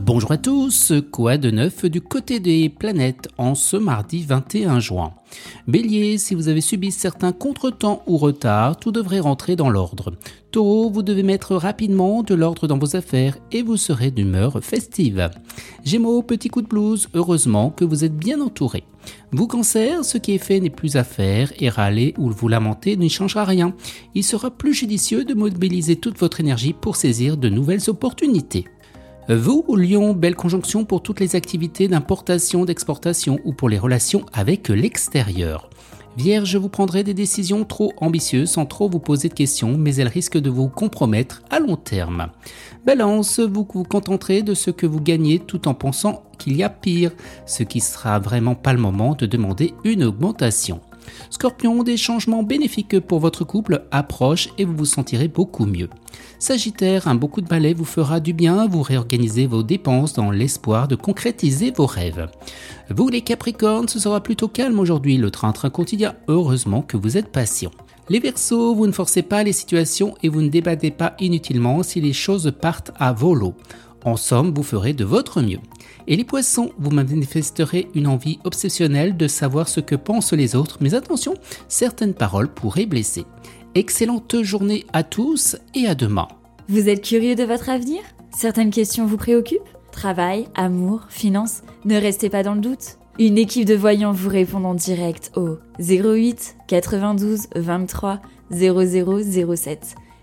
Bonjour à tous, quoi de neuf du côté des planètes en ce mardi 21 juin? Bélier, si vous avez subi certains contretemps ou retards, tout devrait rentrer dans l'ordre. Taureau, vous devez mettre rapidement de l'ordre dans vos affaires et vous serez d'humeur festive. Gémeaux, petit coup de blues, heureusement que vous êtes bien entouré. Vous cancer, ce qui est fait n'est plus à faire et râler ou vous lamenter n'y changera rien. Il sera plus judicieux de mobiliser toute votre énergie pour saisir de nouvelles opportunités. Vous, Lion, belle conjonction pour toutes les activités d'importation, d'exportation ou pour les relations avec l'extérieur. Vierge, vous prendrez des décisions trop ambitieuses sans trop vous poser de questions, mais elles risquent de vous compromettre à long terme. Balance, vous vous contenterez de ce que vous gagnez tout en pensant qu'il y a pire, ce qui sera vraiment pas le moment de demander une augmentation. Scorpion, des changements bénéfiques pour votre couple approchent et vous vous sentirez beaucoup mieux. Sagittaire, un beaucoup de balai vous fera du bien, vous réorganisez vos dépenses dans l'espoir de concrétiser vos rêves. Vous les Capricornes, ce sera plutôt calme aujourd'hui, le train-train quotidien, heureusement que vous êtes patient. Les Verseaux, vous ne forcez pas les situations et vous ne débattez pas inutilement si les choses partent à volo. En somme, vous ferez de votre mieux. Et les poissons, vous manifesterez une envie obsessionnelle de savoir ce que pensent les autres, mais attention, certaines paroles pourraient blesser. Excellente journée à tous et à demain. Vous êtes curieux de votre avenir? Certaines questions vous préoccupent? Travail, amour, finances Ne restez pas dans le doute. Une équipe de voyants vous répond en direct au 08 92 23 0007.